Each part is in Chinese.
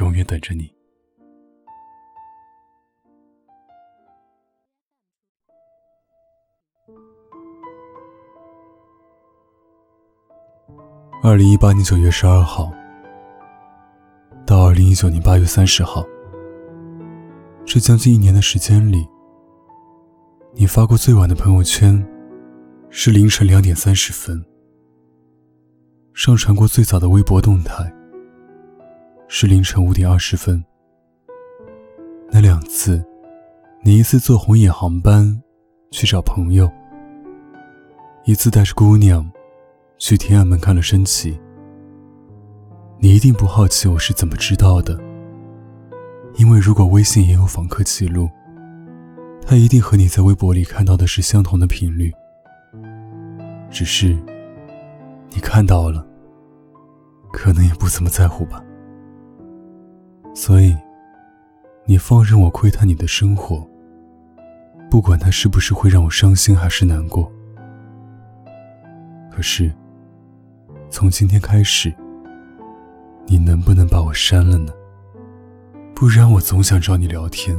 永远等着你。二零一八年九月十二号到二零一九年八月三十号，这将近一年的时间里，你发过最晚的朋友圈是凌晨两点三十分，上传过最早的微博动态是凌晨五点二十分。那两次，你一次坐红眼航班去找朋友，一次带着姑娘。去天安门看了升旗。你一定不好奇我是怎么知道的，因为如果微信也有访客记录，他一定和你在微博里看到的是相同的频率。只是你看到了，可能也不怎么在乎吧。所以，你放任我窥探你的生活，不管它是不是会让我伤心还是难过。可是。从今天开始，你能不能把我删了呢？不然我总想找你聊天。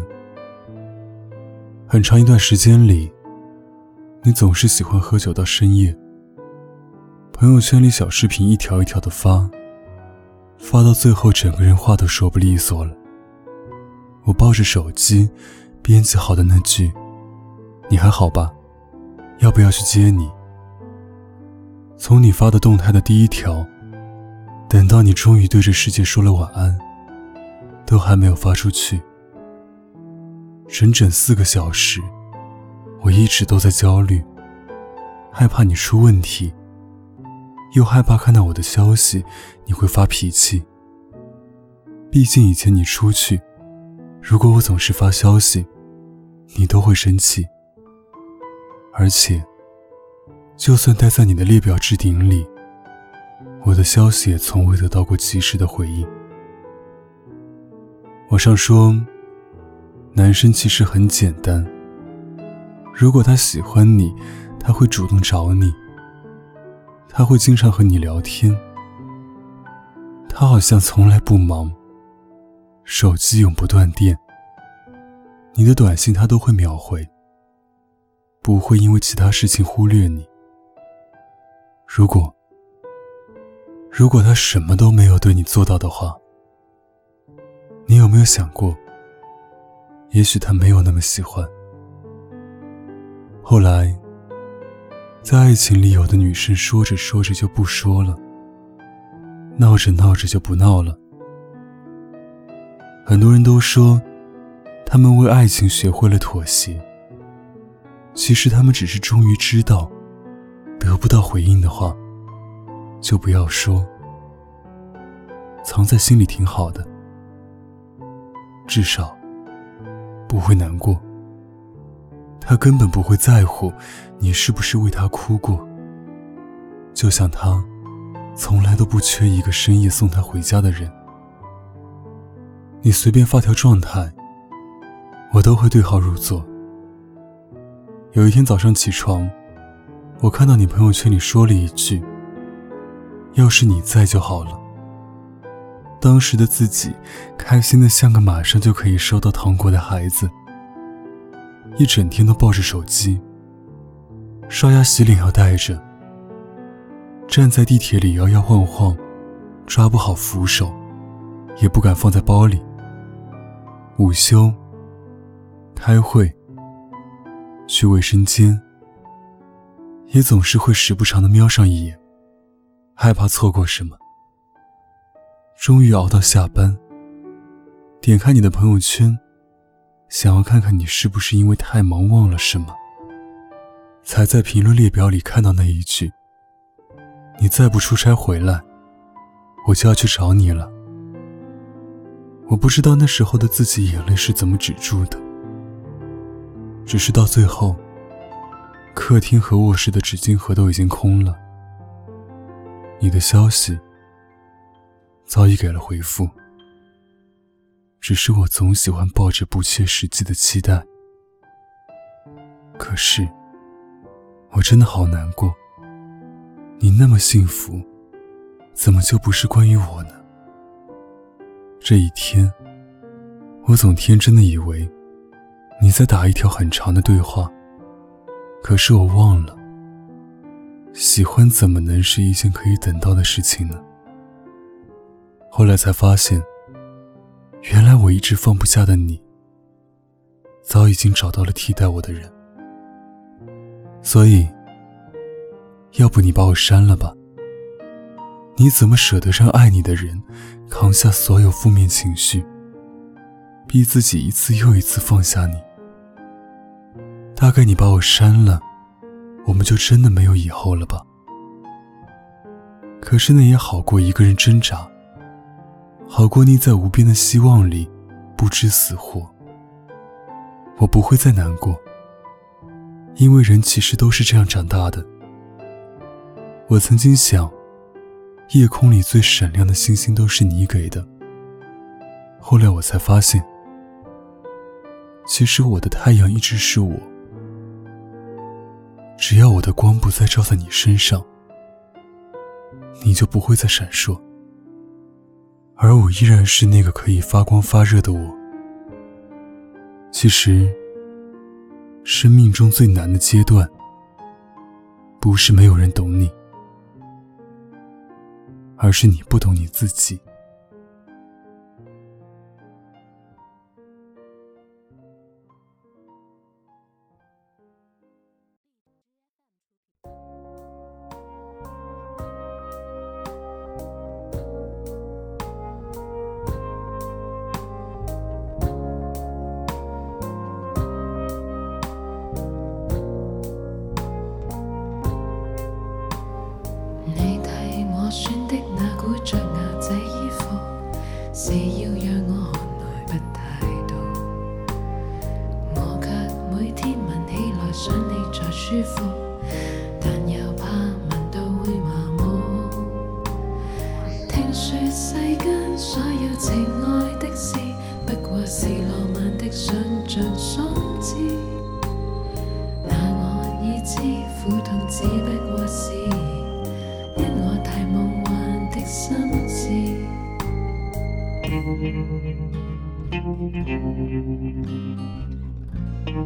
很长一段时间里，你总是喜欢喝酒到深夜。朋友圈里小视频一条一条的发，发到最后整个人话都说不利索了。我抱着手机，编辑好的那句“你还好吧？要不要去接你？”从你发的动态的第一条，等到你终于对着世界说了晚安，都还没有发出去。整整四个小时，我一直都在焦虑，害怕你出问题，又害怕看到我的消息你会发脾气。毕竟以前你出去，如果我总是发消息，你都会生气，而且。就算待在你的列表置顶里，我的消息也从未得到过及时的回应。网上说，男生其实很简单。如果他喜欢你，他会主动找你，他会经常和你聊天，他好像从来不忙，手机永不断电，你的短信他都会秒回，不会因为其他事情忽略你。如果，如果他什么都没有对你做到的话，你有没有想过，也许他没有那么喜欢？后来，在爱情里，有的女生说着说着就不说了，闹着闹着就不闹了。很多人都说，他们为爱情学会了妥协，其实他们只是终于知道。得不到回应的话，就不要说，藏在心里挺好的，至少不会难过。他根本不会在乎你是不是为他哭过，就像他从来都不缺一个深夜送他回家的人。你随便发条状态，我都会对号入座。有一天早上起床。我看到你朋友圈里说了一句：“要是你在就好了。”当时的自己开心的像个马上就可以收到糖果的孩子，一整天都抱着手机，刷牙洗脸要带着，站在地铁里摇摇晃晃，抓不好扶手，也不敢放在包里。午休、开会、去卫生间。也总是会时不常的瞄上一眼，害怕错过什么。终于熬到下班，点开你的朋友圈，想要看看你是不是因为太忙忘了什么，才在评论列表里看到那一句：“你再不出差回来，我就要去找你了。”我不知道那时候的自己眼泪是怎么止住的，只是到最后，客厅和卧室的纸巾盒都已经空了。你的消息早已给了回复，只是我总喜欢抱着不切实际的期待。可是，我真的好难过。你那么幸福，怎么就不是关于我呢？这一天，我总天真的以为你在打一条很长的对话，可是我忘了，喜欢怎么能是一件可以等到的事情呢？后来才发现，原来我一直放不下的你，早已经找到了替代我的人。所以，要不你把我删了吧？你怎么舍得让爱你的人扛下所有负面情绪，逼自己一次又一次放下你？大概你把我删了，我们就真的没有以后了吧？可是那也好过一个人挣扎，好过你在无边的希望里不知死活。我不会再难过。因为人其实都是这样长大的。我曾经想，夜空里最闪亮的星星都是你给的。后来我才发现，其实我的太阳一直是我。只要我的光不再照在你身上，你就不会再闪烁，而我依然是那个可以发光发热的我。其实。生命中最难的阶段，不是没有人懂你，而是你不懂你自己。也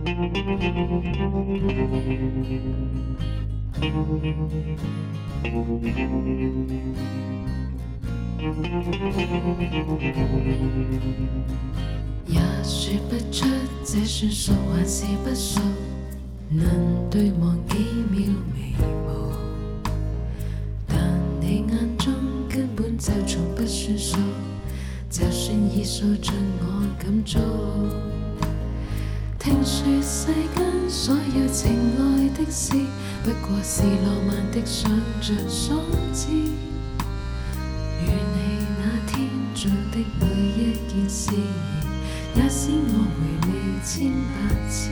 说不出这算熟还是不熟，能对望几秒眉毛，但你眼中根本就从不算数，就算已数尽世间所有情爱的事，不过是浪漫的想象所致。与你那天做的每一件事，也使我回味千百次。